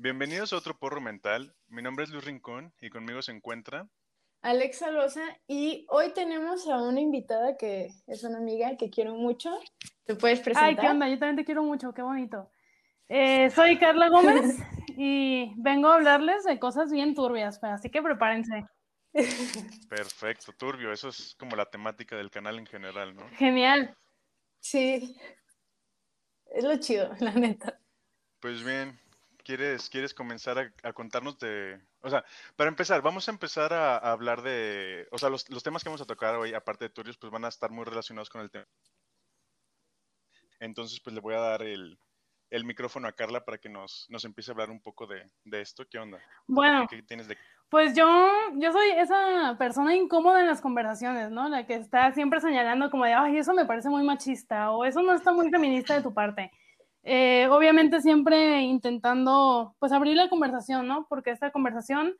Bienvenidos a otro porro mental. Mi nombre es Luis Rincón y conmigo se encuentra Alexa Loza y hoy tenemos a una invitada que es una amiga que quiero mucho. ¿Te puedes presentar? Ay, ¿qué onda? Yo también te quiero mucho, qué bonito. Eh, soy Carla Gómez y vengo a hablarles de cosas bien turbias, pues, así que prepárense. Perfecto, turbio, eso es como la temática del canal en general, ¿no? Genial. Sí, es lo chido, la neta. Pues bien, ¿quieres, quieres comenzar a, contarnos de... O sea, para empezar, vamos a empezar a, hablar de... O sea, los, los, temas que vamos a tocar hoy, aparte de turbios, pues van a estar muy relacionados con el tema. Entonces, pues le voy a dar el, el micrófono a Carla para que nos, nos empiece a hablar un poco de, de esto. ¿Qué onda? Bueno, ¿Qué, tienes de... pues yo, yo soy esa persona incómoda en las conversaciones, ¿no? La que está siempre señalando como de, ay, eso me parece muy machista o eso no está muy feminista de tu parte. Eh, obviamente siempre intentando, pues, abrir la conversación, ¿no? Porque esta conversación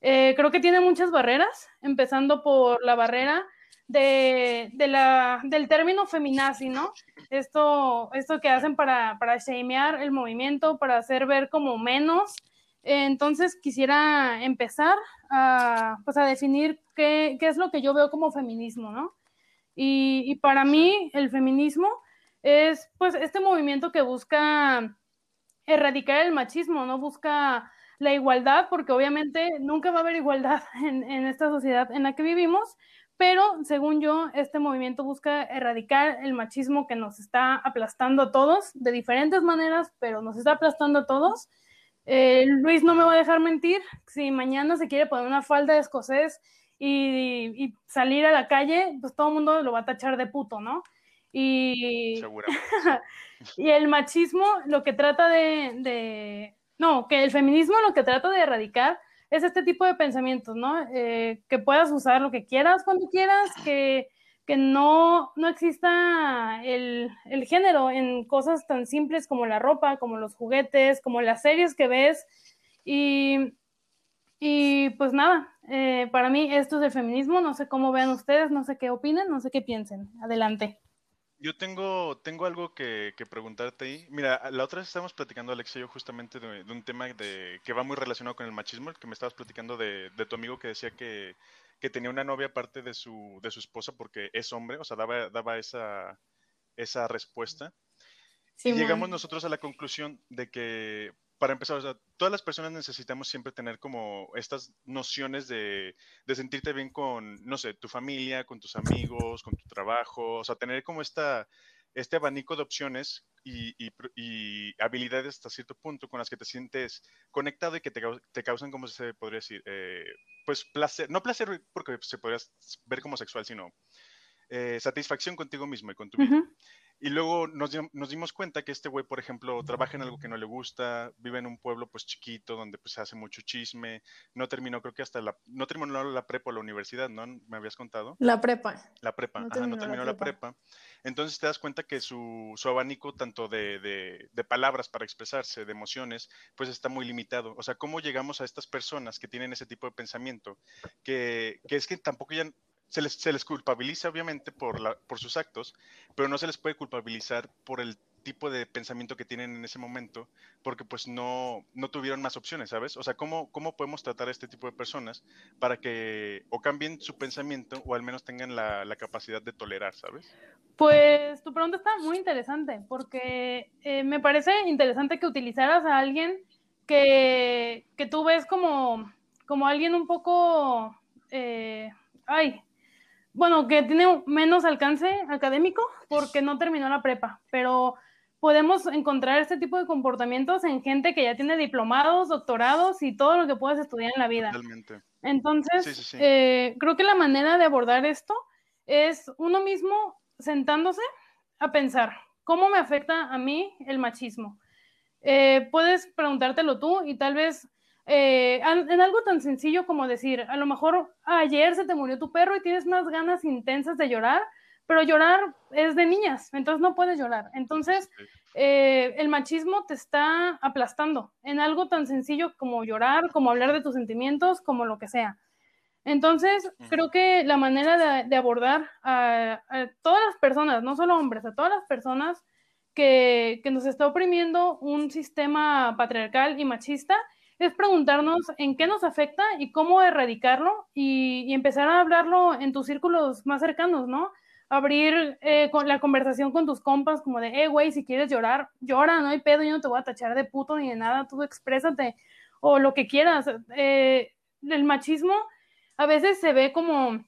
eh, creo que tiene muchas barreras, empezando por la barrera de, de la, del término feminazi, ¿no? Esto, esto que hacen para, para shamear el movimiento, para hacer ver como menos. entonces quisiera empezar a, pues a definir qué, qué, es lo que yo veo como feminismo, ¿no? Y, y, para mí el feminismo es pues este movimiento que busca erradicar el machismo, no busca la igualdad, porque obviamente nunca va a haber igualdad en, en esta sociedad en la que vivimos, pero según yo, este movimiento busca erradicar el machismo que nos está aplastando a todos de diferentes maneras, pero nos está aplastando a todos. Eh, Luis no me va a dejar mentir, si mañana se quiere poner una falda de escocés y, y salir a la calle, pues todo el mundo lo va a tachar de puto, ¿no? Y, y el machismo lo que trata de, de, no, que el feminismo lo que trata de erradicar es este tipo de pensamientos, ¿no? Eh, que puedas usar lo que quieras cuando quieras, que, que no, no exista el, el, género en cosas tan simples como la ropa, como los juguetes, como las series que ves. Y, y pues nada, eh, para mí esto es el feminismo, no sé cómo vean ustedes, no sé qué opinen, no sé qué piensen. Adelante. Yo tengo, tengo algo que, que, preguntarte ahí. Mira, la otra vez estábamos platicando, Alex y yo, justamente de, de, un tema de, que va muy relacionado con el machismo, que me estabas platicando de, de tu amigo que decía que, que, tenía una novia aparte de su, de su esposa porque es hombre, o sea, daba, daba esa, esa respuesta. Sí, y llegamos nosotros a la conclusión de que para empezar, o sea, todas las personas necesitamos siempre tener como estas nociones de, de, sentirte bien con, no sé, tu familia, con tus amigos, con tu trabajo, o sea, tener como esta, este abanico de opciones y, y, y habilidades hasta cierto punto con las que te sientes conectado y que te, te causan, como se podría decir, eh, pues placer, no placer porque se podría ver como sexual, sino eh, satisfacción contigo mismo y con tu vida. Uh -huh. Y luego nos, nos, dimos cuenta que este güey, por ejemplo, trabaja en algo que no le gusta, vive en un pueblo pues chiquito donde pues se hace mucho chisme, no terminó, creo que hasta la, no terminó la prepa o la universidad, ¿no? ¿Me habías contado? La prepa. La prepa, no ajá, terminó no terminó la prepa. la prepa. Entonces te das cuenta que su, su abanico tanto de, de, de, palabras para expresarse, de emociones, pues está muy limitado. O sea, ¿cómo llegamos a estas personas que tienen ese tipo de pensamiento? Que, que es que tampoco ya se les, se les culpabiliza obviamente por, la, por sus actos, pero no se les puede culpabilizar por el tipo de pensamiento que tienen en ese momento, porque pues no, no tuvieron más opciones, ¿sabes? O sea, ¿cómo, ¿cómo podemos tratar a este tipo de personas para que o cambien su pensamiento o al menos tengan la, la capacidad de tolerar, ¿sabes? Pues tu pregunta está muy interesante, porque eh, me parece interesante que utilizaras a alguien que, que tú ves como, como alguien un poco, eh, ay, bueno, que tiene menos alcance académico porque no terminó la prepa, pero podemos encontrar este tipo de comportamientos en gente que ya tiene diplomados, doctorados y todo lo que puedes estudiar en la vida. Totalmente. Entonces, sí, sí, sí. Eh, creo que la manera de abordar esto es uno mismo sentándose a pensar, ¿cómo me afecta a mí el machismo? Eh, puedes preguntártelo tú y tal vez eh, en algo tan sencillo como decir, a lo mejor ayer se te murió tu perro y tienes unas ganas intensas de llorar, pero llorar es de niñas, entonces no puedes llorar. Entonces, eh, el machismo te está aplastando en algo tan sencillo como llorar, como hablar de tus sentimientos, como lo que sea. Entonces, creo que la manera de, de abordar a, a, todas las personas, no solo hombres, a todas las personas que, que nos está oprimiendo un sistema patriarcal y machista es preguntarnos en qué nos afecta y cómo erradicarlo y, y empezar a hablarlo en tus círculos más cercanos, ¿no? Abrir eh, la conversación con tus compas como de, eh, güey, si quieres llorar, llora, no hay pedo, yo no te voy a tachar de puto ni de nada, tú exprésate o lo que quieras. Eh, el machismo a veces se ve como,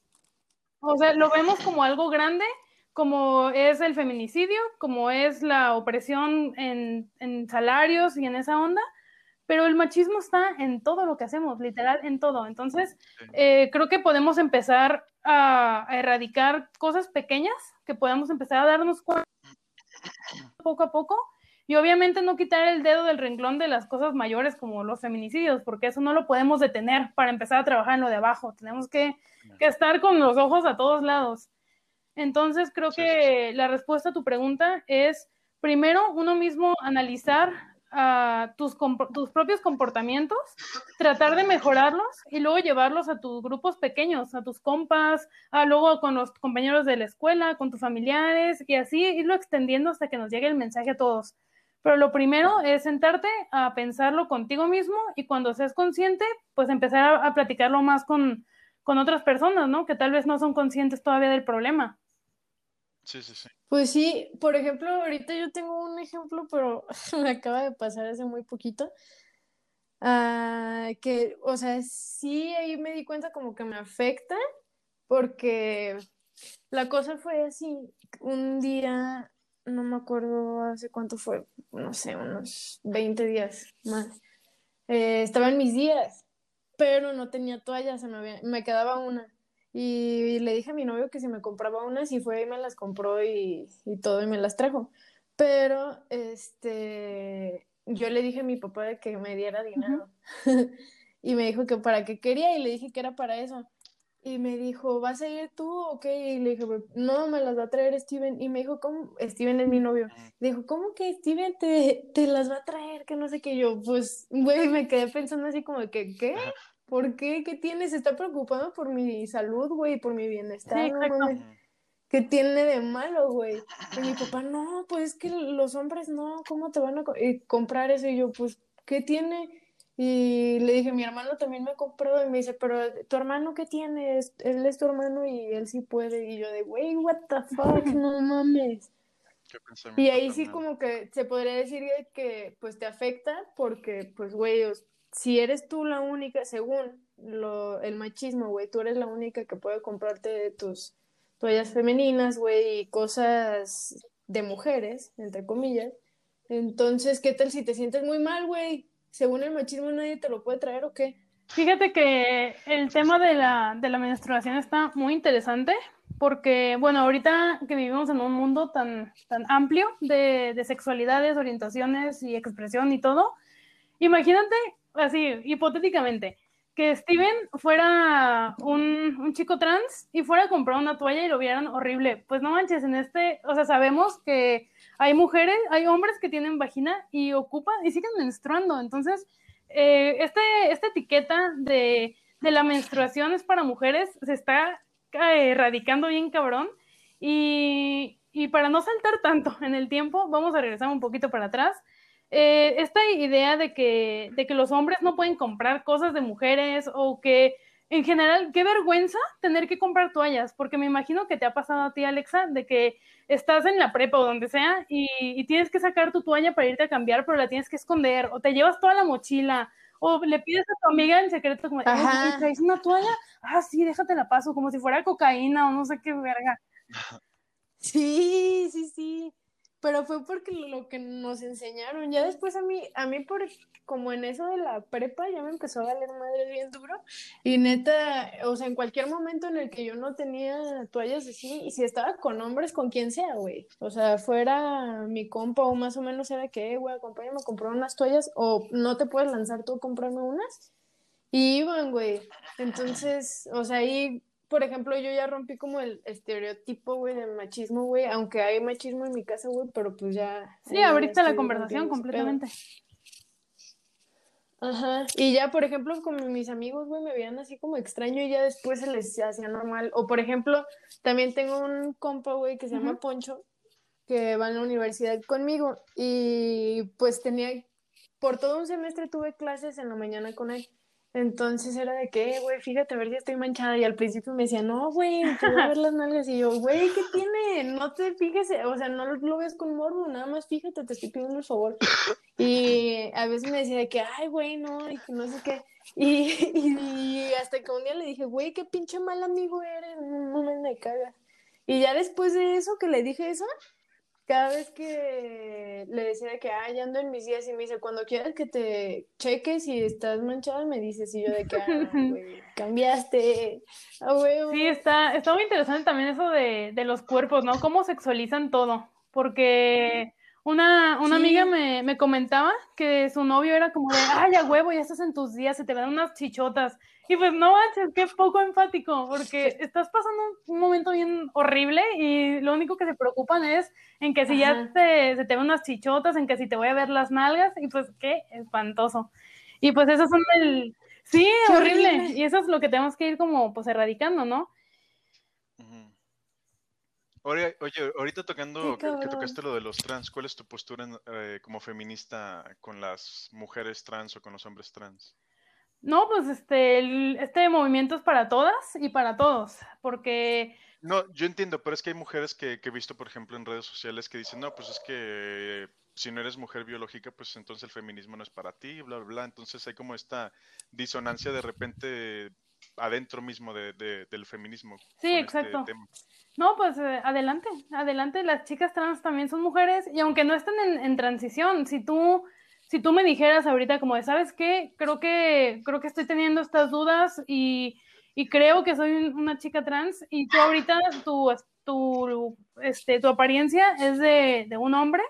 o sea, lo vemos como algo grande, como es el feminicidio, como es la opresión en, en salarios y en esa onda, pero el machismo está en todo lo que hacemos, literal, en todo. Entonces, eh, creo que podemos empezar a, a, erradicar cosas pequeñas que podamos empezar a darnos cuenta poco a poco. Y obviamente no quitar el dedo del renglón de las cosas mayores como los feminicidios, porque eso no lo podemos detener para empezar a trabajar en lo de abajo. Tenemos que, que estar con los ojos a todos lados. Entonces, creo que la respuesta a tu pregunta es, primero, uno mismo analizar a tus, propios comportamientos, tratar de mejorarlos y luego llevarlos a tus grupos pequeños, a tus compas, a luego con los compañeros de la escuela, con tus familiares y así irlo extendiendo hasta que nos llegue el mensaje a todos. Pero lo primero es sentarte a pensarlo contigo mismo y cuando seas consciente, pues empezar a, a platicarlo más con, con otras personas, ¿no? Que tal vez no son conscientes todavía del problema. Sí, sí, sí. Pues sí, por ejemplo, ahorita yo tengo un ejemplo, pero me acaba de pasar hace muy poquito. Uh, que, o sea, sí, ahí me di cuenta como que me afecta, porque la cosa fue así. Un día, no me acuerdo hace cuánto fue, no sé, unos 20 días más. Eh, estaba en mis días, pero no tenía toalla, se me, había, me quedaba una. Y le dije a mi novio que si me compraba unas y fue y me las compró y, y, todo y me las trajo. Pero este yo le dije a mi papá de que me diera dinero. Uh -huh. y me dijo que para qué quería y le dije que era para eso. Y me dijo, ¿vas a ir tú o qué? Y le dije, no, me las va a traer Steven. Y me dijo, ¿cómo? Steven es mi novio. Dijo, ¿cómo que Steven te, te las va a traer? Que no sé qué. Yo, pues, güey, me quedé pensando así como que, ¿qué? ¿Por qué? ¿Qué tiene? Se está preocupando por mi salud, güey, por mi bienestar. Sí, no mames. ¿Qué tiene de malo, güey? Y mi papá, no, pues es que los hombres no, ¿cómo te van a co comprar eso? Y yo, pues, ¿qué tiene? Y le dije, mi hermano también me compró. Y me dice, pero tu hermano, ¿qué tiene? Él es tu hermano y él sí puede. Y yo, de, güey, what the fuck, no mames. Y ahí sí, como que se podría decir que, pues, te afecta porque, pues, güey, si eres tú la única, según lo, el machismo, güey, tú eres la única que puede comprarte tus toallas femeninas, güey, y cosas de mujeres, entre comillas. Entonces, ¿qué tal si te sientes muy mal, güey? Según el machismo, nadie te lo puede traer o qué? Fíjate que el tema de la, de la menstruación está muy interesante porque, bueno, ahorita que vivimos en un mundo tan, tan amplio de, de sexualidades, orientaciones y expresión y todo, imagínate así, hipotéticamente, que Steven fuera un, un, chico trans y fuera a comprar una toalla y lo vieran horrible. Pues no manches, en este, o sea, sabemos que hay mujeres, hay hombres que tienen vagina y ocupan y siguen menstruando. Entonces, eh, este, esta etiqueta de, de, la menstruación es para mujeres se está eh, erradicando bien cabrón. Y, y para no saltar tanto en el tiempo, vamos a regresar un poquito para atrás eh, esta idea de que, de que los hombres no pueden comprar cosas de mujeres o que en general, qué vergüenza tener que comprar toallas, porque me imagino que te ha pasado a ti, Alexa, de que estás en la prepa o donde sea y, y tienes que sacar tu toalla para irte a cambiar, pero la tienes que esconder, o te llevas toda la mochila, o le pides a tu amiga en secreto como, ¿traes una toalla? Ah, sí, déjate la paso, como si fuera cocaína o no sé qué verga. Sí, pero fue porque lo que nos enseñaron. Ya después a mí, a mí por como en eso de la prepa ya me empezó a valer madre bien duro. Y neta, o sea, en cualquier momento en el que yo no tenía toallas así, y si estaba con hombres, con quien sea, güey. O sea, fuera mi compa o más o menos era que, güey, acompáñame a comprar unas toallas, o no te puedes lanzar tú a comprarme unas. Y iban, güey. Entonces, o sea, ahí por ejemplo, yo ya rompí como el estereotipo, güey, del machismo, güey, aunque hay machismo en mi casa, güey, pero pues ya... Sí, ya ahorita la conversación completamente. Ajá, y ya, por ejemplo, con mis amigos, güey, me veían así como extraño y ya después se les hacía normal. O, por ejemplo, también tengo un compa, güey, que se llama uh -huh. Poncho, que va en la universidad conmigo y pues tenía, por todo un semestre tuve clases en la mañana con él. Entonces era de que, eh, güey, fíjate a ver si estoy manchada. Y al principio me decía, no, güey, te voy a ver las nalgas. Y yo, güey, ¿qué tiene? No te fijes, o sea, no lo ves con morbo, nada más fíjate, te estoy pidiendo el favor. Y a veces me decía de que, ay, güey, no, y que no sé qué. Y, y, hasta que un día le dije, güey, qué pinche mal amigo eres, no, no me cagas. Y ya después de eso, que le dije eso, cada vez que le decía que, ah, ya ando en mis días, y me dice, cuando quieras que te cheques y estás manchada, me dices, y yo de que, ah, güey, cambiaste, ah, güey. Sí, está, está muy interesante también eso de, de los cuerpos, ¿no? Cómo sexualizan todo, porque una, una amiga me, me, comentaba que su novio era como de, ay, a huevo, ya estás en tus días, se te ven unas chichotas. Y pues no manches, qué poco enfático, porque estás pasando un momento bien horrible y lo único que se preocupan es en que si ya te, se te ven unas chichotas, en que si te voy a ver las nalgas, y pues qué espantoso. Y pues eso son el... Sí, horrible. Y eso es lo que tenemos que ir como pues erradicando, ¿no? Oye, ahorita tocando, que, tocaste lo de los trans, ¿cuál es tu postura eh, como feminista con las mujeres trans o con los hombres trans? No, pues este, este movimiento es para todas y para todos, porque... No, yo entiendo, pero es que hay mujeres que, que, he visto, por ejemplo, en redes sociales que dicen, no, pues es que si no eres mujer biológica, pues entonces el feminismo no es para ti, bla, bla, bla. Entonces hay como esta disonancia de repente adentro mismo de, del feminismo. Sí, este exacto. no, pues eh, adelante, adelante. Las chicas trans también son mujeres y aunque no estén en, transición, si tú, si tú me dijeras ahorita como de, ¿sabes qué? Creo que, creo que estoy teniendo estas dudas y, creo que soy una chica trans y tú ahorita tu, tu, este, tu apariencia es de, de un hombre,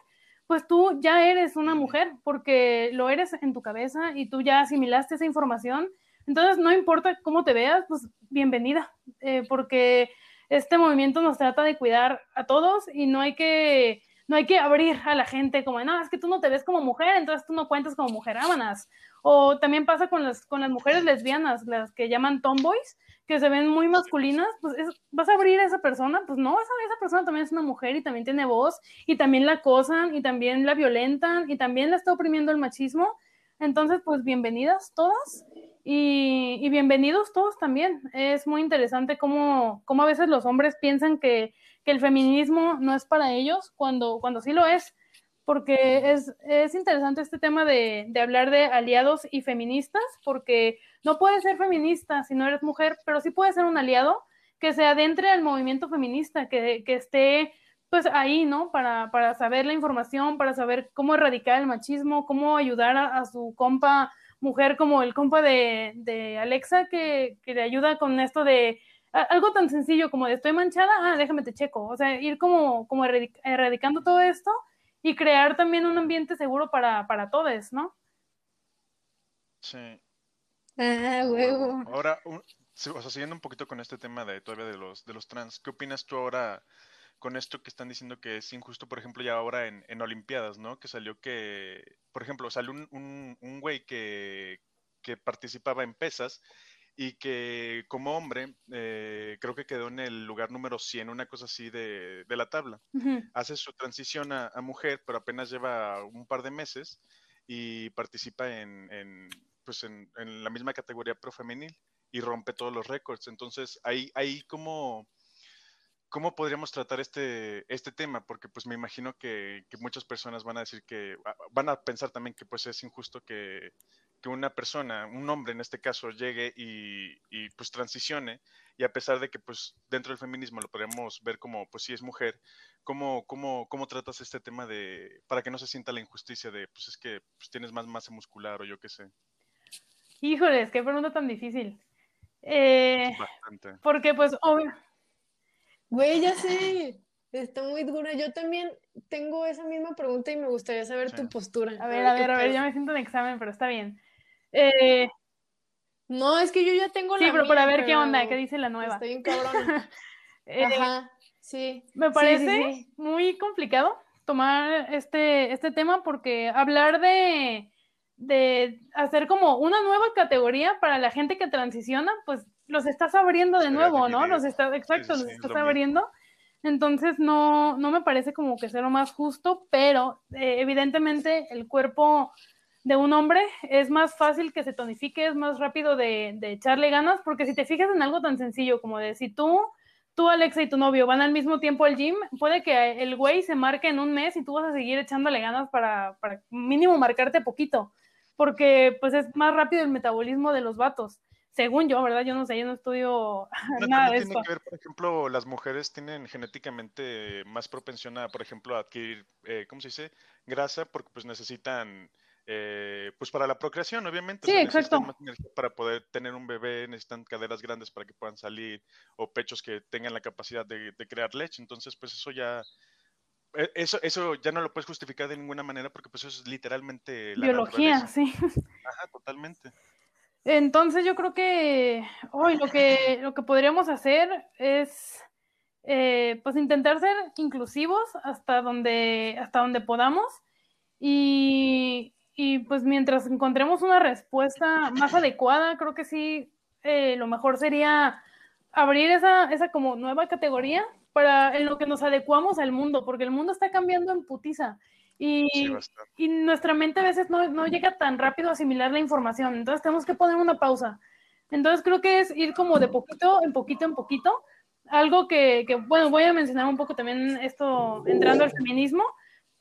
pues tú ya eres una mujer porque lo eres en tu cabeza y tú ya asimilaste esa información entonces, no importa cómo te veas, pues bienvenida, eh, porque este movimiento nos trata de cuidar a todos y no hay que no hay que abrir a la gente como, no, es que tú no te ves como mujer, entonces tú no cuentas como mujer, ámanas. O también pasa con las, con las mujeres lesbianas, las que llaman tomboys, que se ven muy masculinas, pues vas a abrir a esa persona, pues no, esa, esa persona también es una mujer y también tiene voz, y también la acosan, y también la violentan, y también la está oprimiendo el machismo. Entonces, pues bienvenidas todas y, bienvenidos todos también. Es muy interesante cómo, cómo a veces los hombres piensan que, que, el feminismo no es para ellos cuando, cuando sí lo es, porque es, es interesante este tema de, de, hablar de aliados y feministas, porque no puedes ser feminista si no eres mujer, pero sí puedes ser un aliado que se adentre al movimiento feminista, que, que esté pues ahí, ¿no? Para, para, saber la información, para saber cómo erradicar el machismo, cómo ayudar a, a su compa mujer como el compa de, Alexa que, le ayuda con esto de algo tan sencillo como de estoy manchada, ah, déjame te checo. O sea, ir como, como erradicando todo esto y crear también un ambiente seguro para, para todos, ¿no? Sí. Ah, huevo. Ahora, o sea, siguiendo un poquito con este tema de todavía de los, de los trans, ¿qué opinas tú ahora con esto que están diciendo que es injusto, por ejemplo, ya ahora en, en Olimpiadas, ¿no? Que salió que, por ejemplo, salió un, un, un güey que, que, participaba en pesas y que como hombre eh, creo que quedó en el lugar número 100, una cosa así de, de la tabla. Hace su transición a, a, mujer, pero apenas lleva un par de meses y participa en, en pues en, en, la misma categoría profemenil y rompe todos los récords. Entonces, ahí, ahí como ¿Cómo podríamos tratar este, este tema? Porque pues me imagino que, muchas personas van a decir que, van a pensar también que pues es injusto que, una persona, un hombre en este caso, llegue y, pues transicione y a pesar de que pues dentro del feminismo lo podríamos ver como pues sí es mujer, ¿cómo, cómo, cómo tratas este tema de, para que no se sienta la injusticia de pues es que pues, tienes más masa muscular o yo qué sé? Híjoles, qué pregunta tan difícil. Eh, Bastante. Porque pues obvio Güey, ya sé. Está muy dura. Yo también tengo esa misma pregunta y me gustaría saber tu postura. A ver, a ver, a ver, yo me siento en examen, pero está bien. Eh, no, es que yo ya tengo la. Sí, pero para ver qué onda, qué dice la nueva. Estoy en cabrón. Eh, Ajá, sí. Me parece muy complicado tomar este, este tema porque hablar de, de hacer como una nueva categoría para la gente que transiciona, pues los estás abriendo de nuevo, ¿no? Los está, exacto, los estás abriendo. Entonces no, no me parece como que sea lo más justo, pero eh, evidentemente el cuerpo de un hombre es más fácil que se tonifique, es más rápido de, de, echarle ganas, porque si te fijas en algo tan sencillo como de si tú, tú, Alexa y tu novio van al mismo tiempo al gym, puede que el güey se marque en un mes y tú vas a seguir echándole ganas para, para mínimo marcarte poquito, porque pues es más rápido el metabolismo de los vatos según yo, ¿verdad? Yo no sé, yo no estudio nada de esto. Tiene que ver, por ejemplo, las mujeres tienen genéticamente más propensión a, por ejemplo, adquirir, eh, ¿cómo se dice? Grasa, porque pues necesitan, eh, pues para la procreación, obviamente. Sí, exacto. para poder tener un bebé necesitan caderas grandes para que puedan salir, o pechos que tengan la capacidad de, crear leche. Entonces, pues eso ya, e, eso, eso ya no lo puedes justificar de ninguna manera porque pues eso es literalmente la biología, sí. Ajá, totalmente. Entonces yo creo que hoy lo que lo que podríamos hacer es eh, pues intentar ser inclusivos hasta donde hasta donde podamos y, y, pues mientras encontremos una respuesta más adecuada creo que sí eh, lo mejor sería abrir esa, esa como nueva categoría para en lo que nos adecuamos al mundo porque el mundo está cambiando en putiza y, y, nuestra mente a veces no, no, llega tan rápido a asimilar la información, entonces tenemos que poner una pausa. Entonces creo que es ir como de poquito en poquito en poquito. Algo que, que bueno, voy a mencionar un poco también esto entrando al feminismo.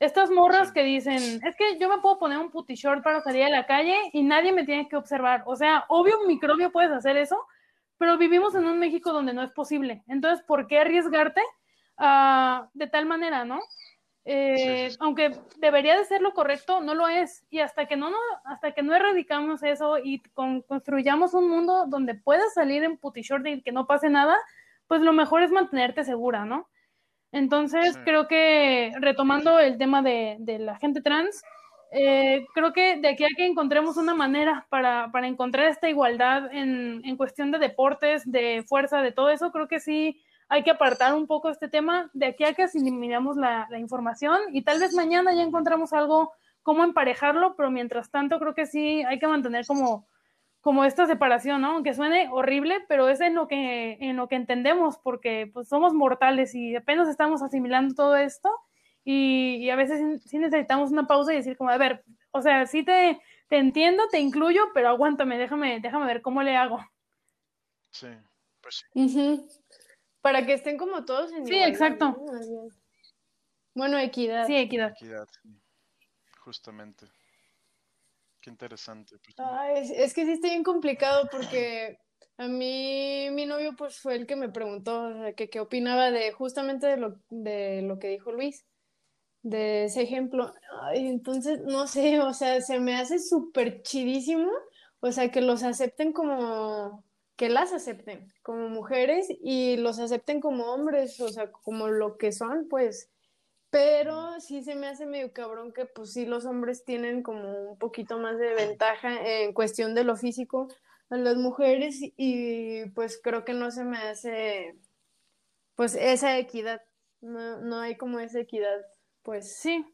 Estas morras que dicen, es que yo me puedo poner un puti short para salir a la calle y nadie me tiene que observar. O sea, obvio, un microbio puedes hacer eso, pero vivimos en un México donde no es posible. Entonces, ¿por qué arriesgarte uh, de tal manera, no? Eh, aunque debería de ser lo correcto, no lo es. Y hasta que no, no hasta que no erradicamos eso y construyamos un mundo donde puedas salir en puti short y que no pase nada, pues lo mejor es mantenerte segura, ¿no? Entonces, creo que retomando el tema de, de la gente trans, eh, creo que de aquí a que encontremos una manera para, para encontrar esta igualdad en, en, cuestión de deportes, de fuerza, de todo eso, creo que sí hay que apartar un poco este tema. De aquí a que eliminamos la, la información y tal vez mañana ya encontramos algo cómo emparejarlo, pero mientras tanto creo que sí hay que mantener como, como esta separación, ¿no? Aunque suene horrible, pero es en lo que, en lo que entendemos, porque pues somos mortales y apenas estamos asimilando todo esto y, y a veces sí necesitamos una pausa y decir como, a ver, o sea, sí te, te entiendo, te incluyo, pero aguántame, déjame, déjame ver cómo le hago. Sí, pues sí. Para que estén como todos en Sí, exacto. Bueno, equidad. Sí, equidad. Equidad, justamente. Qué interesante. Pues, es, que sí está bien complicado porque a mí mi novio pues fue el que me preguntó que qué opinaba de justamente de lo, de lo que dijo Luis, de ese ejemplo. Ay, entonces, no sé, o sea, se me hace súper chidísimo, o sea, que los acepten como que las acepten como mujeres y los acepten como hombres, o sea, como lo que son, pues. Pero sí se me hace medio cabrón que pues sí los hombres tienen como un poquito más de ventaja en cuestión de lo físico a las mujeres y pues creo que no se me hace pues esa equidad, no, no hay como esa equidad, pues. Sí,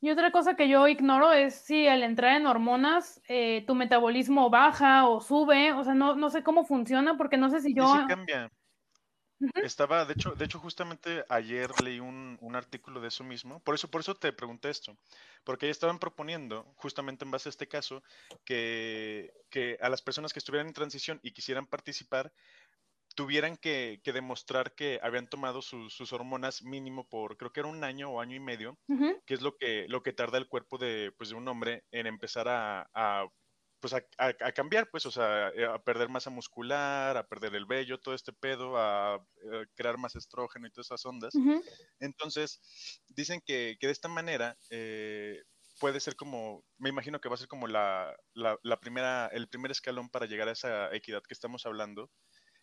y otra cosa que yo ignoro es si al entrar en hormonas eh, tu metabolismo baja o sube, o sea, no, no sé cómo funciona porque no sé si yo... Sí, cambia. Estaba, de hecho, de hecho, justamente ayer leí un, un, artículo de eso mismo, por eso, por eso te pregunté esto, porque estaban proponiendo, justamente en base a este caso, que, que a las personas que estuvieran en transición y quisieran participar, tuvieran que, demostrar que habían tomado sus hormonas mínimo por, creo que era un año o año y medio, que es lo que, lo que tarda el cuerpo de, pues, de un hombre en empezar a, a pues a, cambiar, pues, o sea, eh, a perder masa muscular, a perder el vello, todo este pedo, a, eh, crear más estrógeno y todas esas ondas. Entonces, dicen que, que, de esta manera eh, puede ser como, me imagino que va a ser como la, la, primera, el primer escalón para llegar a esa equidad que estamos hablando,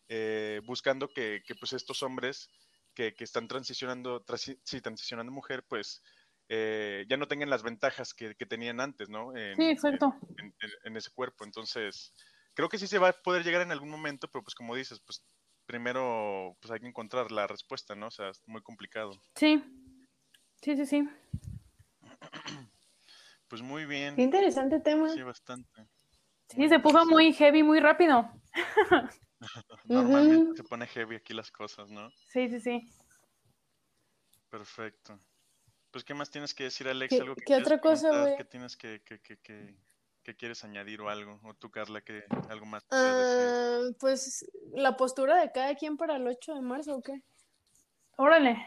eh, buscando que, pues estos hombres que, están transicionando, sí, transicionando mujer, pues eh, ya no tengan las ventajas que, tenían antes, ¿no? En, sí, exacto. En, ese cuerpo. Entonces, creo que sí se va a poder llegar en algún momento, pero pues como dices, pues primero pues hay que encontrar la respuesta, ¿no? O sea, es muy complicado. Sí, sí, sí, sí. Pues muy bien. Qué interesante tema. Sí, bastante. Sí, se puso muy heavy muy rápido. Normalmente se pone heavy aquí las cosas, ¿no? Sí, sí, sí. Perfecto. Pues, ¿qué más tienes que decir, Alex? ¿Qué, ¿Algo que qué otra cosa, güey? ¿Qué tienes que, que, que, que, quieres añadir o algo? O tú, Carla, que algo más? Ah, pues, la postura de cada quien para el 8 de marzo, ¿o qué? Órale.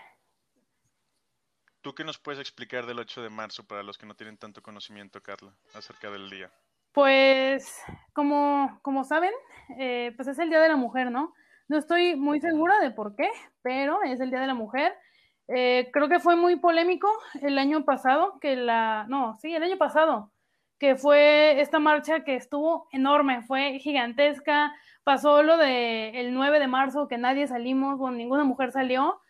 ¿Tú qué nos puedes explicar del 8 de marzo para los que no tienen tanto conocimiento, Carla, acerca del día? Pues, como, como saben, eh, pues es el Día de la Mujer, ¿no? No estoy muy segura de por qué, pero es el Día de la Mujer. Eh, creo que fue muy polémico el año pasado, que la, no, sí, el año pasado, que fue esta marcha que estuvo enorme, fue gigantesca, pasó lo de el 9 de marzo, que nadie salimos, bueno, ninguna mujer salió,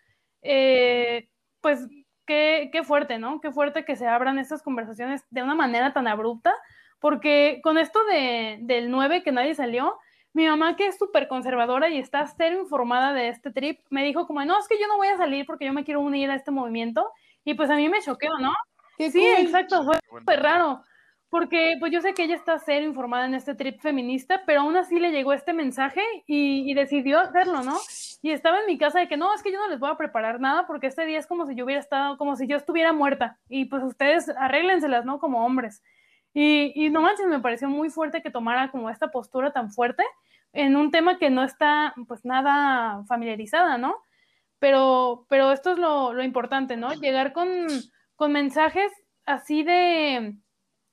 eh, pues qué, qué fuerte, ¿no? Qué fuerte que se abran estas conversaciones de una manera tan abrupta, porque con esto de, del 9 que nadie salió, mi mamá, que es súper conservadora y está cero informada de este trip, me dijo como, no, es que yo no voy a salir porque yo me quiero unir a este movimiento. Y pues a mí me choqueó, ¿no? sí, exacto, fue súper raro. Porque pues yo sé que ella está cero informada en este trip feminista, pero aún así le llegó este mensaje y, y, decidió hacerlo, ¿no? Y estaba en mi casa de que no, es que yo no les voy a preparar nada porque este día es como si yo hubiera estado, como si yo estuviera muerta. Y pues ustedes arréglenselas, ¿no? Como hombres. Y, y no manches, me pareció muy fuerte que tomara como esta postura tan fuerte en un tema que no está pues nada familiarizada, ¿no? Pero, pero esto es lo, lo importante, ¿no? Llegar con, con mensajes así de,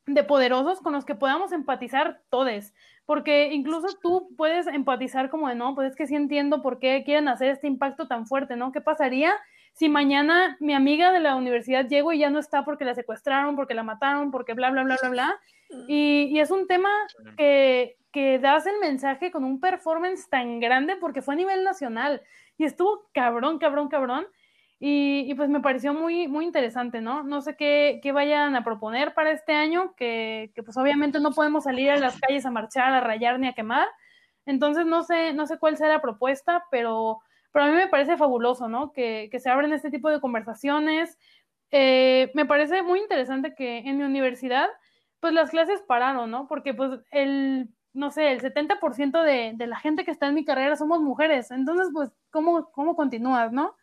de, poderosos con los que podamos empatizar todos, porque incluso tú puedes empatizar como de, no, pues es que sí entiendo por qué quieren hacer este impacto tan fuerte, ¿no? ¿Qué pasaría si mañana mi amiga de la universidad llego y ya no está porque la secuestraron, porque la mataron, porque bla, bla, bla, bla, bla? Y, y es un tema que, que das el mensaje con un performance tan grande porque fue a nivel nacional y estuvo cabrón, cabrón, cabrón. Y, y pues me pareció muy, muy interesante, ¿no? No sé qué, qué vayan a proponer para este año, que, que, pues obviamente no podemos salir a las calles a marchar, a rayar ni a quemar. Entonces no sé, no sé cuál sea la propuesta, pero, pero a mí me parece fabuloso, ¿no? Que, que se abren este tipo de conversaciones. Eh, me parece muy interesante que en mi universidad, pues las clases pararon, ¿no? Porque pues el no sé, el 70% de, de, la gente que está en mi carrera somos mujeres. Entonces, pues, ¿cómo, cómo continúas, no?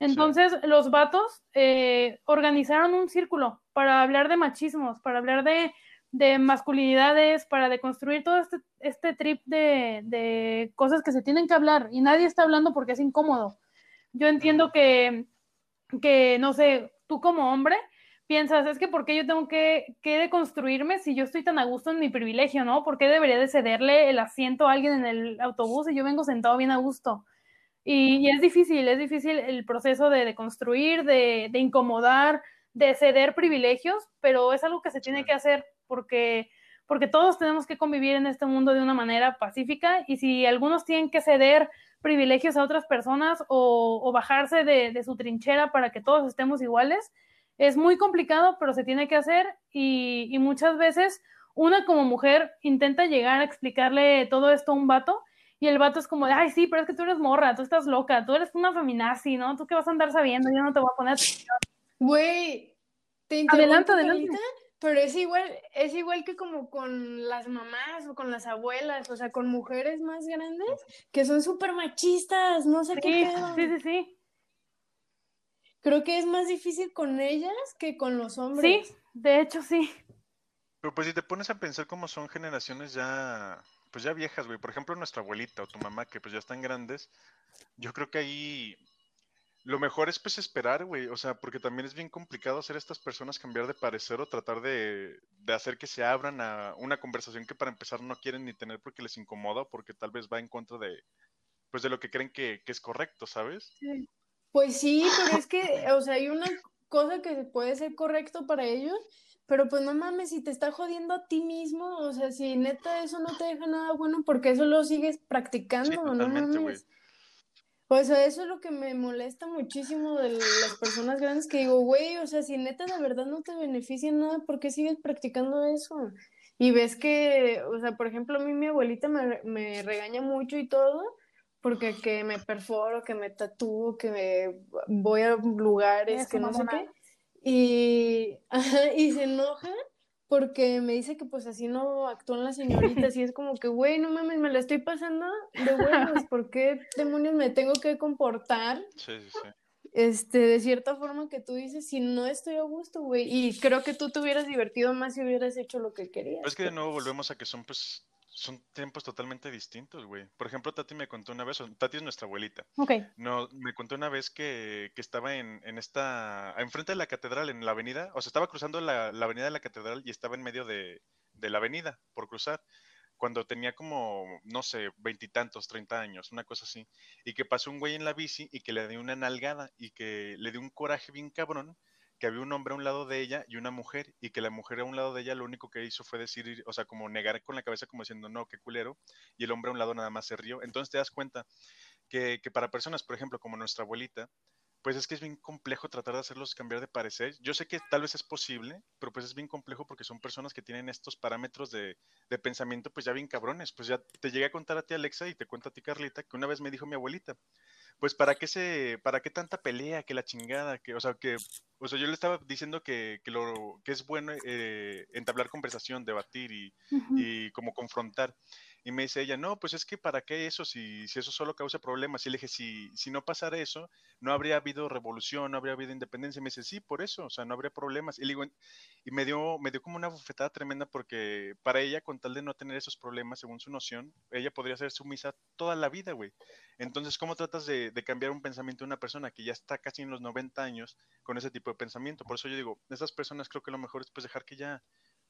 Entonces, sí. los vatos eh, organizaron un círculo para hablar de machismos, para hablar de, de masculinidades, para deconstruir todo este, este trip de, de, cosas que se tienen que hablar y nadie está hablando porque es incómodo. Yo entiendo que, que no sé, tú como hombre, piensas, es que ¿por qué yo tengo que, que deconstruirme si yo estoy tan a gusto en mi privilegio, ¿no? ¿Por qué debería de cederle el asiento a alguien en el autobús y yo vengo sentado bien a gusto? Y, y es difícil, es difícil el proceso de deconstruir, de, de, incomodar, de ceder privilegios, pero es algo que se tiene que hacer porque, porque todos tenemos que convivir en este mundo de una manera pacífica y si algunos tienen que ceder privilegios a otras personas o, o bajarse de, de su trinchera para que todos estemos iguales, es muy complicado, pero se tiene que hacer y, y, muchas veces una como mujer intenta llegar a explicarle todo esto a un vato y el vato es como de, ay, sí, pero es que tú eres morra, tú estás loca, tú eres una feminazi, ¿no? ¿Tú qué vas a andar sabiendo? Yo no te voy a poner atención. Güey, te adelante, adelante. Pero es igual, es igual que como con las mamás o con las abuelas, o sea, con mujeres más grandes que son súper machistas, no sé sí, qué pedo. Sí, sí, sí creo que es más difícil con ellas que con los hombres. Sí, de hecho sí. Pero pues si te pones a pensar cómo son generaciones ya, pues ya viejas, güey. Por ejemplo, nuestra abuelita o tu mamá, que pues ya están grandes, yo creo que ahí lo mejor es pues esperar, güey. O sea, porque también es bien complicado hacer a estas personas cambiar de parecer o tratar de, de, hacer que se abran a una conversación que para empezar no quieren ni tener porque les incomoda o porque tal vez va en contra de, pues de lo que creen que, que es correcto, ¿sabes? Sí. Pues sí, pero es que, o sea, hay una cosa que puede ser correcto para ellos, pero pues no mames, si te está jodiendo a ti mismo, o sea, si neta eso no te deja nada bueno, porque eso lo sigues practicando, sí, no mames. Wey. O sea, eso es lo que me molesta muchísimo de las personas grandes que digo, güey, o sea, si neta de verdad no te beneficia nada, ¿por qué sigues practicando eso? Y ves que, o sea, por ejemplo, a mí mi abuelita me, me regaña mucho y todo, porque que me perforo, que me tatúo, que me voy a lugares, Eso, que no sé qué. Y, ajá, y se enoja porque me dice que pues así no actúan las señoritas y es como que, güey, no mames, me la estoy pasando de huevos, ¿por qué demonios me tengo que comportar? Sí, sí, sí. este, de cierta forma que tú dices, si no estoy a gusto, güey, y creo que tú te hubieras divertido más si hubieras hecho lo que querías. Pues es que de nuevo volvemos a que son, pues, son tiempos totalmente distintos, güey. Por ejemplo, Tati me contó una vez, Tati es nuestra abuelita. Ok. No, me contó una vez que, que estaba en, en, esta, enfrente de la catedral, en la avenida, o sea, estaba cruzando la, la avenida de la catedral y estaba en medio de, de la avenida por cruzar cuando tenía como, no sé, veintitantos, treinta años, una cosa así, y que pasó un güey en la bici y que le dio una nalgada y que le dio un coraje bien cabrón, que había un hombre a un lado de ella y una mujer, y que la mujer a un lado de ella lo único que hizo fue decir, o sea, como negar con la cabeza como diciendo, no, qué culero, y el hombre a un lado nada más se rió. Entonces te das cuenta que, que para personas, por ejemplo, como nuestra abuelita, pues es que es bien complejo tratar de hacerlos cambiar de parecer. Yo sé que tal vez es posible, pero pues es bien complejo porque son personas que tienen estos parámetros de, de pensamiento pues ya bien cabrones. Pues ya te llegué a contar a ti Alexa y te cuento a ti Carlita que una vez me dijo mi abuelita, pues para qué se, para qué tanta pelea, que la chingada, que, o sea, que, o sea, yo le estaba diciendo que, que lo, que es bueno eh, entablar conversación, debatir y, uh -huh. y como confrontar. Y me dice ella, no, pues es que para qué eso, si, si eso solo causa problemas. Y le dije, si, si no pasara eso, no habría habido revolución, no habría habido independencia. Y me dice, sí, por eso, o sea, no habría problemas. Y, le digo, y me, dio, me dio como una bofetada tremenda porque para ella, con tal de no tener esos problemas, según su noción, ella podría ser sumisa toda la vida, güey. Entonces, ¿cómo tratas de, de, cambiar un pensamiento de una persona que ya está casi en los 90 años con ese tipo de pensamiento? Por eso yo digo, esas personas creo que lo mejor es pues dejar que ya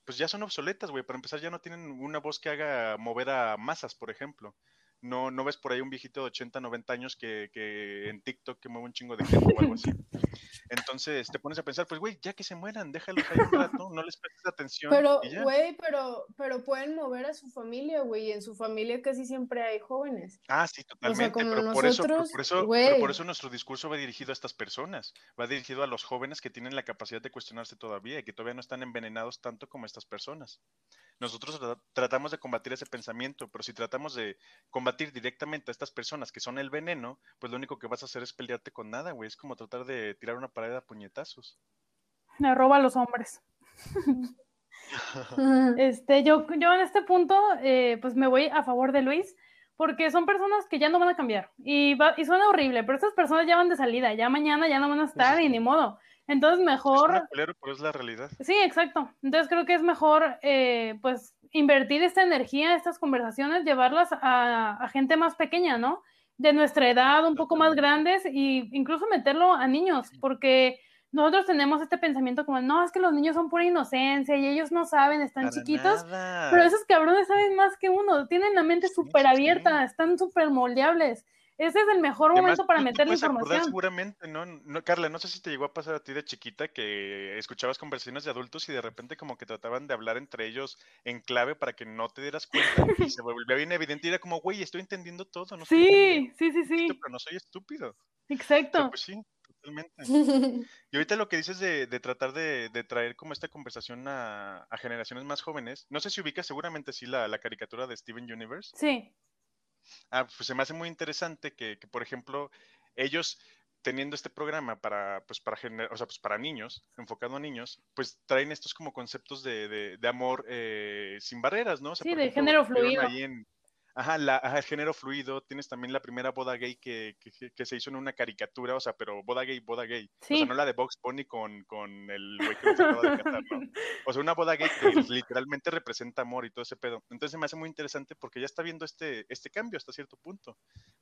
pues ya son obsoletas, güey. Para empezar, ya no tienen una voz que haga mover a masas, por ejemplo. No, no ves por ahí un viejito de 80, 90 años que, que en TikTok que mueve un chingo de gente o algo así. Entonces te pones a pensar, pues, güey, ya que se mueran, déjalos ahí un rato, no les prestes atención. Pero, güey, pero, pero pueden mover a su familia, güey, y en su familia casi siempre hay jóvenes. Ah, sí, totalmente, o sea, pero, nosotros, por eso, por eso, pero por eso nuestro discurso va dirigido a estas personas, va dirigido a los jóvenes que tienen la capacidad de cuestionarse todavía y que todavía no están envenenados tanto como estas personas. Nosotros tratamos de combatir ese pensamiento, pero si tratamos de combatir directamente a estas personas que son el veneno, pues lo único que vas a hacer es pelearte con nada, güey. Es como tratar de tirar una pared a puñetazos. Me roba a los hombres. este, yo, yo en este punto, eh, pues me voy a favor de Luis, porque son personas que ya no van a cambiar. Y, va, y suena horrible, pero estas personas ya van de salida, ya mañana ya no van a estar y ni modo. Entonces mejor... Es culero, pero es la realidad. Sí, exacto. Entonces creo que es mejor, eh, pues, invertir esta energía, estas conversaciones, llevarlas a, a, gente más pequeña, ¿no? De nuestra edad, un poco más grandes, e incluso meterlo a niños, porque nosotros tenemos este pensamiento como, no, es que los niños son pura inocencia y ellos no saben, están Para chiquitos, nada. pero esos cabrones saben más que uno, tienen la mente súper abierta, están súper moldeables. Ese es el mejor Además, momento para meter la información. seguramente, ¿no? ¿no? Carla, no sé si te llegó a pasar a ti de chiquita que escuchabas conversaciones de adultos y de repente como que trataban de hablar entre ellos en clave para que no te dieras cuenta y se volvía bien evidente y era como, güey, estoy entendiendo todo, no Sí, sí, sí, sí, pero no soy estúpido. exacto. Pero pues sí, totalmente. Y ahorita lo que dices de, de tratar de, de traer como esta conversación a, a generaciones más jóvenes, no sé si ubicas seguramente sí la, la caricatura de Steven Universe. Sí, Ah, pues se me hace muy interesante que, que, por ejemplo, ellos teniendo este programa para, pues, para, o sea, pues, para niños, enfocado a niños, pues traen estos como conceptos de, de, de amor eh, sin barreras, ¿no? O sea, Sí, de ejemplo, género fluido. ahí en- Ajá, la, ajá, el género fluido, tienes también la primera boda gay que, que, que se hizo en una caricatura, o sea, pero boda gay, boda gay. O sea, Sí. no la de Box Bunny con, con el güey que nos acaba de cantar, ¿no? O sea, una boda gay que literalmente representa amor y todo ese pedo. Entonces me hace muy interesante porque ya está viendo este, este cambio hasta cierto punto.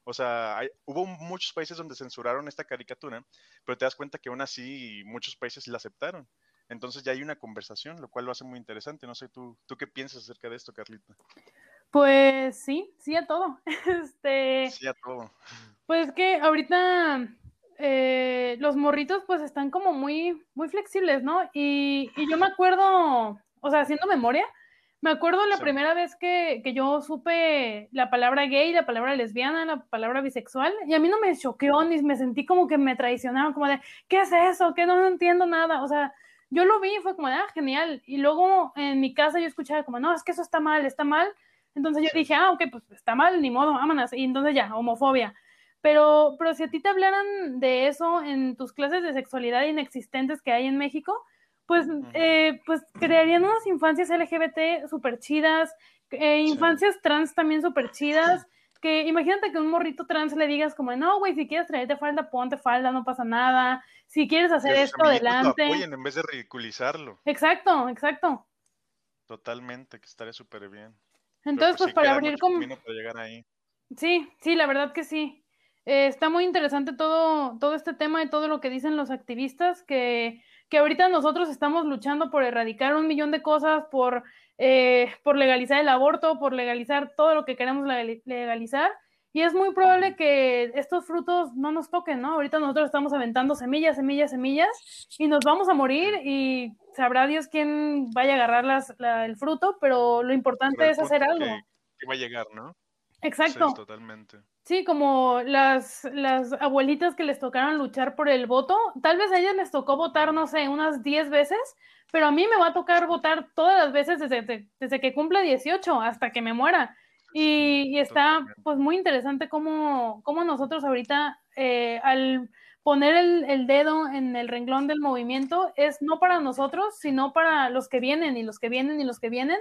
O sea, hay- hubo muchos países donde censuraron esta caricatura, pero te das cuenta que aún así muchos países la aceptaron. Entonces ya hay una conversación, lo cual lo hace muy interesante. No sé, ¿tú, tú qué piensas acerca de esto, Carlita? Pues sí, sí a todo. Este, Sí, a todo. pues que ahorita eh, los morritos pues están como muy, muy flexibles, ¿no? Y, y yo me acuerdo, o sea, haciendo memoria, me acuerdo la Sí. primera vez que, que yo supe la palabra gay, la palabra lesbiana, la palabra bisexual, y a mí no me choqueó ni me sentí como que me traicionaron, como de, ¿qué es eso? Que no entiendo nada. O sea, yo lo vi y fue como de, ah, genial. Y luego en mi casa yo escuchaba como, no, es que eso está mal, está mal. Entonces yo dije, ah, ok, pues está mal, ni modo, vámonos. Y entonces ya, homofobia. Pero, pero si a ti te hablaran de eso en tus clases de sexualidad inexistentes que hay en México, pues, eh, pues crearían unas infancias LGBT súper chidas, eh, Sí. infancias trans también súper chidas, que imagínate que un morrito trans le digas como, no, güey, si quieres traerte falda, ponte falda, no pasa nada. Si quieres hacer Que esto, amiguitos lo adelante. apoyen en vez de ridiculizarlo. Exacto, exacto. Totalmente, que estaría súper bien. Entonces, pues sí para abrir como... camino para llegar ahí. Sí, sí, la verdad que sí. Eh, está muy interesante todo, todo este tema y todo lo que dicen los activistas, que, que ahorita nosotros estamos luchando por erradicar un millón de cosas, por, eh, por legalizar el aborto, por legalizar todo lo que queremos legali- legalizar. Y es muy probable que estos frutos no nos toquen, ¿no? Ahorita nosotros estamos aventando semillas, semillas, semillas, y nos vamos a morir y sabrá Dios quién vaya a agarrar las- la- el fruto, pero lo importante Pero es hacer algo. Que, que va a llegar, ¿no? Exacto. Sí, totalmente. Sí, como las, las abuelitas que les tocaron luchar por el voto, tal vez a ellas les tocó votar, no sé, unas 10 veces, pero a mí me va a tocar votar todas las veces desde, de- desde que cumple 18 hasta que me muera. Y, y está pues muy interesante cómo, cómo nosotros ahorita eh, al poner el, el dedo en el renglón del movimiento es no para nosotros, sino para los que vienen y los que vienen y los que vienen.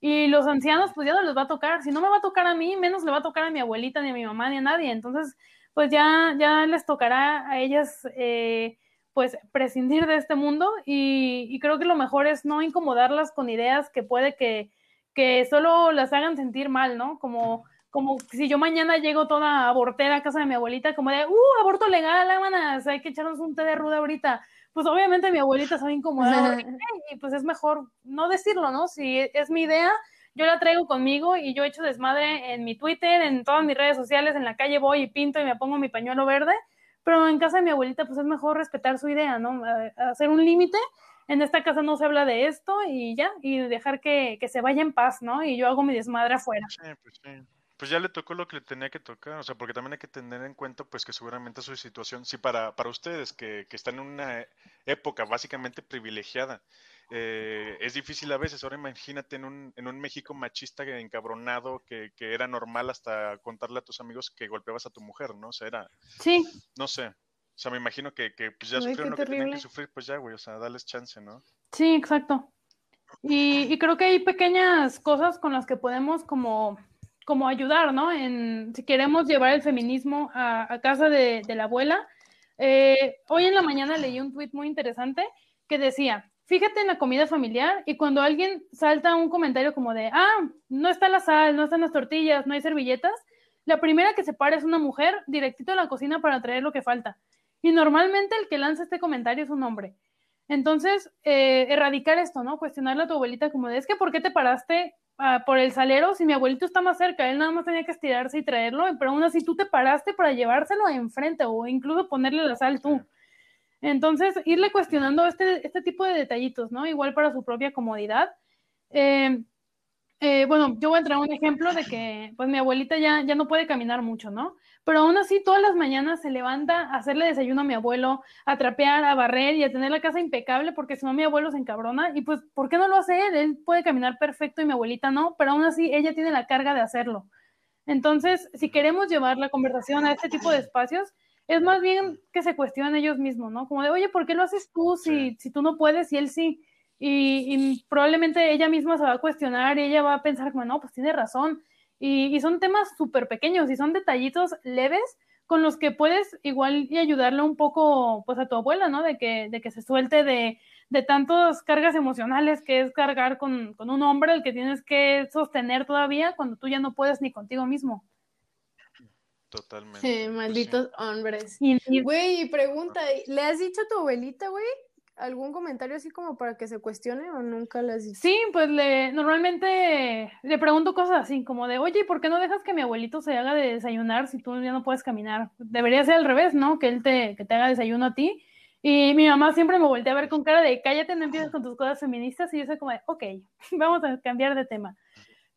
Y los ancianos, pues ya no les va a tocar. Si no me va a tocar a mí, menos le va a tocar a mi abuelita, ni a mi mamá, ni a nadie. Entonces, pues ya, ya les tocará a ellas, eh, pues, prescindir de este mundo. Y, y creo que lo mejor es no incomodarlas con ideas que puede que, que solo las hagan sentir mal, ¿no? Como, como si yo mañana llego toda abortera a casa de mi abuelita, como de, uh, aborto legal, hermanas, hay que echarnos un té de ruda ahorita. Pues obviamente mi abuelita se va a incomodar y pues es mejor no decirlo, ¿no? Si es mi idea, yo la traigo conmigo y yo echo desmadre en mi Twitter, en todas mis redes sociales, en la calle voy y pinto y me pongo mi pañuelo verde, pero en casa de mi abuelita pues es mejor respetar su idea, ¿no? Hacer un límite, en esta casa no se habla de esto y ya, y dejar que, que se vaya en paz, ¿no? Y yo hago mi desmadre afuera. Sí, pues sí. Pues ya le tocó lo que le tenía que tocar, o sea, porque también hay que tener en cuenta, pues, que seguramente su situación, sí, para, para ustedes, que, que están en una e- época básicamente privilegiada, eh, es difícil a veces. Ahora imagínate en un, en un México machista que encabronado, que, que era normal hasta contarle a tus amigos que golpeabas a tu mujer, ¿no? O sea, era, Sí, no sé, o sea, me imagino que, que pues ya Ay, sufrieron lo que tenían que sufrir, pues ya, güey, o sea, darles chance, ¿no? Sí, exacto. Y, y creo que hay pequeñas cosas con las que podemos como, como ayudar, ¿no? En, si queremos llevar el feminismo a, a casa de, de la abuela. Eh, hoy en la mañana leí un tuit muy interesante que decía, fíjate en la comida familiar y cuando alguien salta un comentario como de, ah, no está la sal, no están las tortillas, no hay servilletas, la primera que se para es una mujer directito a la cocina para traer lo que falta. Y normalmente el que lanza este comentario es un hombre. Entonces, eh, erradicar esto, ¿no? Cuestionarle a tu abuelita como de, es que ¿por qué te paraste ah, por el salero si mi abuelito está más cerca? Él nada más tenía que estirarse y traerlo, pero aún así tú te paraste para llevárselo enfrente o incluso ponerle la sal tú. Entonces, irle cuestionando este, este tipo de detallitos, ¿no? Igual para su propia comodidad. Eh, eh, bueno, yo voy a traer un ejemplo de que, pues, mi abuelita ya, ya no puede caminar mucho, ¿no? Pero aún así, todas las mañanas se levanta a hacerle desayuno a mi abuelo, a trapear, a barrer y a tener la casa impecable, porque si no, mi abuelo se encabrona. Y pues, ¿por qué no lo hace él? Él puede caminar perfecto y mi abuelita no, pero aún así, ella tiene la carga de hacerlo. Entonces, si queremos llevar la conversación a este tipo de espacios, es más bien que se cuestionen ellos mismos, ¿no? Como de, oye, ¿por qué lo haces tú si, si tú no puedes y él sí? Y, y probablemente ella misma se va a cuestionar y ella va a pensar como, no, pues tiene razón. Y, y son temas súper pequeños y son detallitos leves con los que puedes igual y ayudarle un poco pues a tu abuela, ¿no? De que, de que se suelte de, de tantas cargas emocionales que es cargar con, con un hombre el que tienes que sostener todavía cuando tú ya no puedes ni contigo mismo. Totalmente. Eh, pues sí. malditos hombres. Y, y- Güey, y pregunta, ¿le has dicho a tu abuelita, güey, algún comentario así como para que se cuestione o nunca dicho? Sí, pues le normalmente le pregunto cosas así, como de, oye, ¿por qué no dejas que mi abuelito se haga de desayunar si tú ya no puedes caminar? Debería ser al revés, ¿no? Que él te, que te haga desayuno a ti. Y mi mamá siempre me voltea a ver con cara de, cállate, no empieces con tus cosas feministas. Y yo soy como de, ok, vamos a cambiar de tema.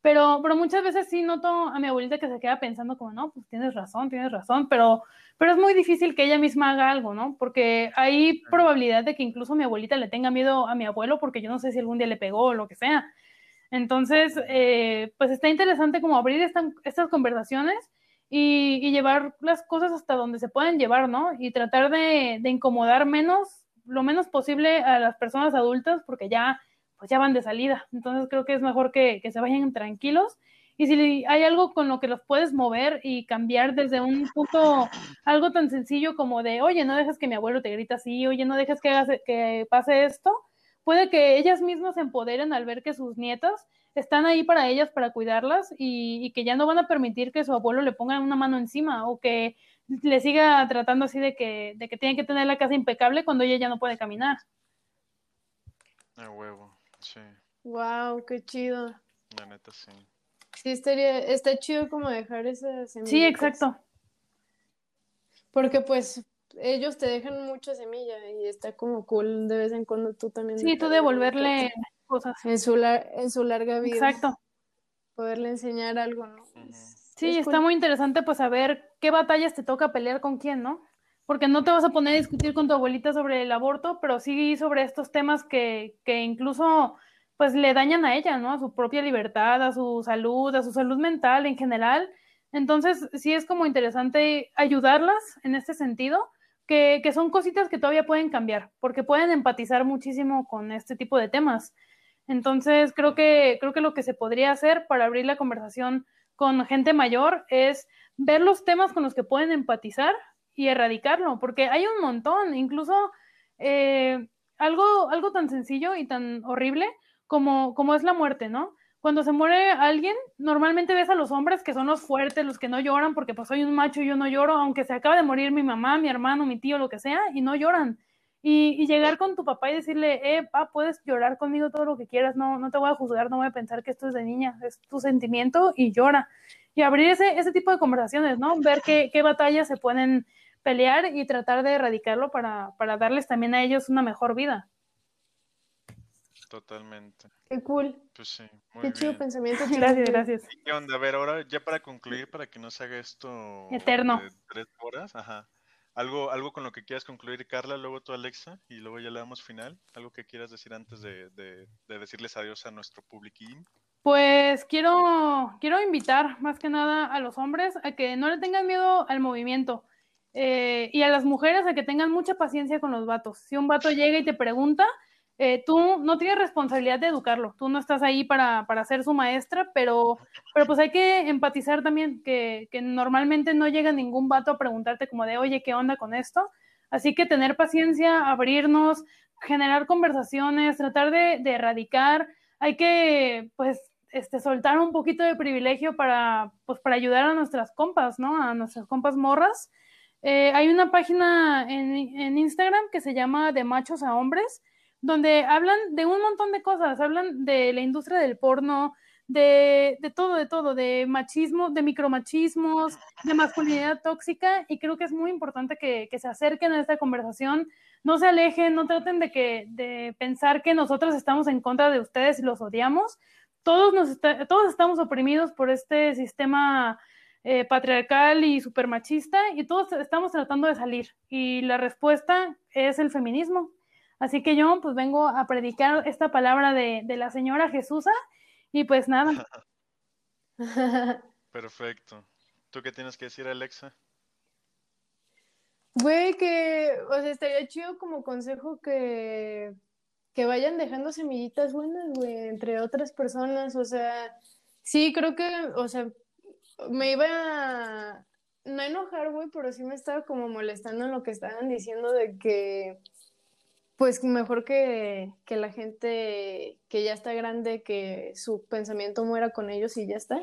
Pero, pero muchas veces sí noto a mi abuelita que se queda pensando como, no, pues tienes razón, tienes razón, pero, pero es muy difícil que ella misma haga algo, ¿no? Porque hay probabilidad de que incluso mi abuelita le tenga miedo a mi abuelo porque yo no sé si algún día le pegó o lo que sea. Entonces, eh, pues está interesante como abrir esta- estas conversaciones y, y llevar las cosas hasta donde se pueden llevar, ¿no? Y tratar de, de incomodar menos, lo menos posible a las personas adultas porque ya, pues ya van de salida. Entonces creo que es mejor que, que se vayan tranquilos Y si hay algo con lo que los puedes mover y cambiar desde un punto, algo tan sencillo como de, oye, no dejes que mi abuelo te grita así, oye, no dejes que, hagas, que pase esto, puede que ellas mismas se empoderen al ver que sus nietas están ahí para ellas, para cuidarlas y, que ya no van a permitir que su abuelo le ponga una mano encima o que le siga tratando así de que, de que tiene que tener la casa impecable cuando ella ya no puede caminar. A huevo, sí. Wow, qué chido. La neta, sí. Sí, estaría, está chido como dejar esas semillas. Sí, exacto. Porque pues ellos te dejan mucha semilla y está como cool de vez en cuando tú también. Sí, tú devolverle cosas. En su, en su larga vida. Exacto. Poderle enseñar algo, ¿no? Sí, está muy interesante pues saber qué batallas te toca pelear con quién, ¿no? Porque no te vas a poner a discutir con tu abuelita sobre el aborto, pero sí sobre estos temas que, que incluso pues le dañan a ella, ¿no? A su propia libertad, a su salud, a su salud mental en general. Entonces, sí es como interesante ayudarlas en este sentido, que, que, son cositas que todavía pueden cambiar, porque pueden empatizar muchísimo con este tipo de temas. Entonces, creo que, creo que lo que se podría hacer para abrir la conversación con gente mayor es ver los temas con los que pueden empatizar y erradicarlo, porque hay un montón, incluso eh, algo, algo tan sencillo y tan horrible como, como es la muerte, ¿no? Cuando se muere alguien, normalmente ves a los hombres que son los fuertes, los que no lloran, porque pues soy un macho y yo no lloro, aunque se acaba de morir mi mamá, mi hermano, mi tío, lo que sea, y no lloran. Y, llegar con tu papá y decirle, eh, pa, puedes llorar conmigo todo lo que quieras, no, no te voy a juzgar, no voy a pensar que esto es de niña, es tu sentimiento y llora. Y abrir ese, ese tipo de conversaciones, ¿no? Ver qué, qué batallas se pueden pelear y tratar de erradicarlo para, para darles también a ellos una mejor vida. Totalmente. Qué cool. Pues sí. Muy Qué chido pensamiento. Gracias, gracias. ¿Qué onda? A ver, ahora ya para concluir, para que no se haga esto eterno. De tres horas, ajá. ¿Algo, algo con lo que quieras concluir, Carla, luego tú, Alexa, y luego ya le damos final. ¿Algo que quieras decir antes de, de, decirles adiós a nuestro publiquín? Pues quiero, quiero invitar más que nada a los hombres a que no le tengan miedo al movimiento eh, y a las mujeres a que tengan mucha paciencia con los vatos. Si un vato llega y te pregunta, eh, tú no tienes responsabilidad de educarlo, tú no estás ahí para, para ser su maestra, pero, pero pues hay que empatizar también, que, que, normalmente no llega ningún vato a preguntarte como de, oye, ¿qué onda con esto? Así que tener paciencia, abrirnos, generar conversaciones, tratar de, erradicar, hay que pues este, soltar un poquito de privilegio para, pues, para ayudar a nuestras compas, ¿no? A nuestras compas morras. Eh, hay una página en, en Instagram que se llama De Machos a Hombres, donde hablan de un montón de cosas, hablan de la industria del porno, de, todo, de todo, de machismo, de micromachismos, de masculinidad tóxica, y creo que es muy importante que, se acerquen a esta conversación, no se alejen, no traten de, que, de pensar que nosotros estamos en contra de ustedes y los odiamos. Todos, nos estamos oprimidos por este sistema eh, patriarcal y supermachista y todos estamos tratando de salir. Y la respuesta es el feminismo. Así que yo pues vengo a predicar esta palabra de, la señora Jesusa y pues nada. Perfecto. ¿Tú qué tienes que decir, Alexa? Güey, que, o sea, estaría chido como consejo que, que vayan dejando semillitas buenas, güey, entre otras personas, o sea, sí, creo que, o sea, me iba a, no enojar, güey, pero sí me estaba como molestando en lo que estaban diciendo de que pues mejor que, la gente que ya está grande, que su pensamiento muera con ellos y ya está.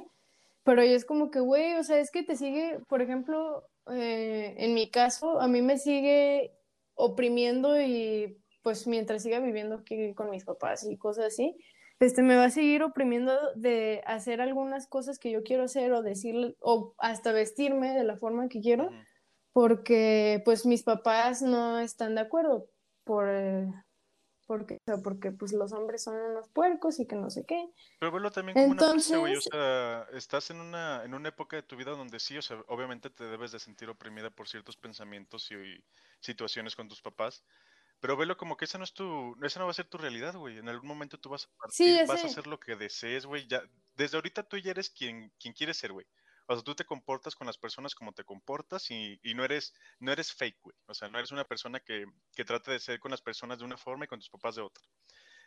Pero es como que, güey, o sea, es que te sigue, por ejemplo, eh, en mi caso, a mí me sigue oprimiendo y pues mientras siga viviendo aquí con mis papás y cosas así, este me va a seguir oprimiendo de hacer algunas cosas que yo quiero hacer o decir o hasta vestirme de la forma que quiero, porque pues mis papás no están de acuerdo por eh, porque, porque pues los hombres son unos puercos y que no sé qué. Pero verlo también como Entonces... una güey, o sea, estás en una, en una época de tu vida donde sí, o sea, obviamente te debes de sentir oprimida por ciertos pensamientos y, situaciones con tus papás, pero velo como que esa no es tu, esa no va a ser tu realidad, güey. En algún momento tú vas a partir, vas a hacer lo que desees, güey. Ya, desde ahorita tú ya eres quien, quien quieres ser, güey. O sea, tú te comportas con las personas como te comportas y, no, eres, no eres fake, güey. O sea, no eres una persona que, que trate de ser con las personas de una forma y con tus papás de otra.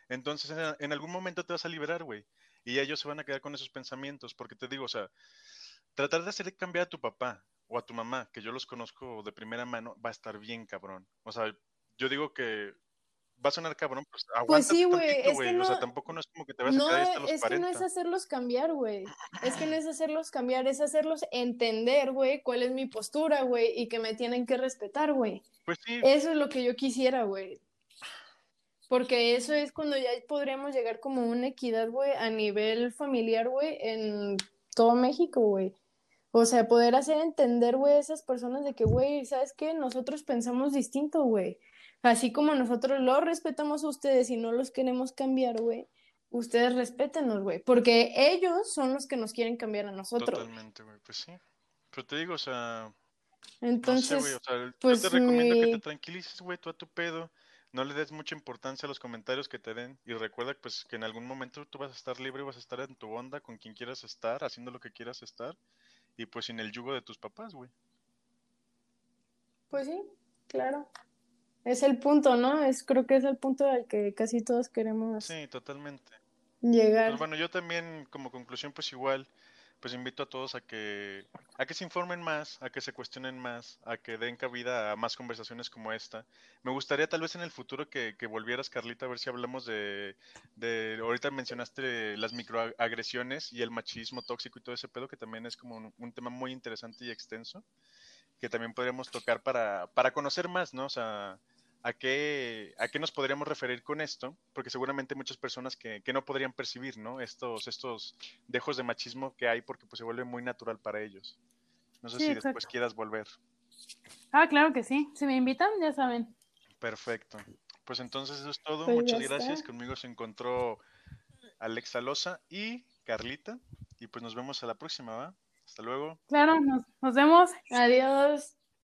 Entonces, en, algún momento te vas a liberar, güey. y ellos se van a quedar con esos pensamientos, porque te digo, o sea, tratar de hacer cambiar a tu papá o a tu mamá, que yo los conozco de primera mano, va a estar bien cabrón. O sea, yo digo que va a sonar cabrón, pues aguanta Pues sí, güey, es que O sea, no- tampoco no es como que te vas a No, quedar ahí hasta los es que 40. no es hacerlos cambiar, güey. Es que no es hacerlos cambiar, es hacerlos entender, güey, cuál es mi postura, güey, y que me tienen que respetar, güey. Pues sí, Eso es lo que yo quisiera, güey. Porque eso es cuando ya podríamos llegar como a una equidad, güey, a nivel familiar, güey, en todo México, güey. O sea, poder hacer entender, güey, a esas personas de que, güey, ¿sabes qué? Nosotros pensamos distinto, güey. Así como nosotros los respetamos a ustedes y no los queremos cambiar, güey, ustedes respétenos, güey. Porque ellos son los que nos quieren cambiar a nosotros. totalmente, güey. Pues sí. Pero te digo, o sea, Entonces, no sé. O sea, pues, yo te recomiendo que te tranquilices, güey, tú a tu pedo. No le des mucha importancia a los comentarios que te den. Y recuerda, pues, que en algún momento tú vas a estar libre, vas a estar en tu onda con quien quieras estar, haciendo lo que quieras estar. Y pues sin el yugo de tus papás, güey. Pues sí, claro. Es el punto, ¿no? Es, creo que es el punto al que casi todos queremos Sí, totalmente. llegar. Pues bueno, yo también como conclusión pues igual, pues invito a todos a que a que se informen más, a que se cuestionen más, a que den cabida a más conversaciones como esta. Me gustaría tal vez en el futuro que, que volvieras, Carlita, a ver si hablamos de, de, ahorita mencionaste las microagresiones y el machismo tóxico y todo ese pedo, que también es como un, un tema muy interesante y extenso, que también podríamos tocar para, para conocer más, ¿no? O sea, ¿A qué, ¿A qué nos podríamos referir con esto? Porque seguramente hay muchas personas que, que no podrían percibir, ¿no? Estos, estos dejos de machismo que hay porque pues, se vuelve muy natural para ellos. No sé Sí, si después quieras volver. Ah, claro que sí. Si me invitan, ya saben. Perfecto. Pues entonces eso es todo. Pues Muchas está. gracias. Conmigo se encontró Alexa Loza y Carlita. Y pues nos vemos a la próxima, ¿va? Hasta luego. Claro, nos, nos vemos. Adiós.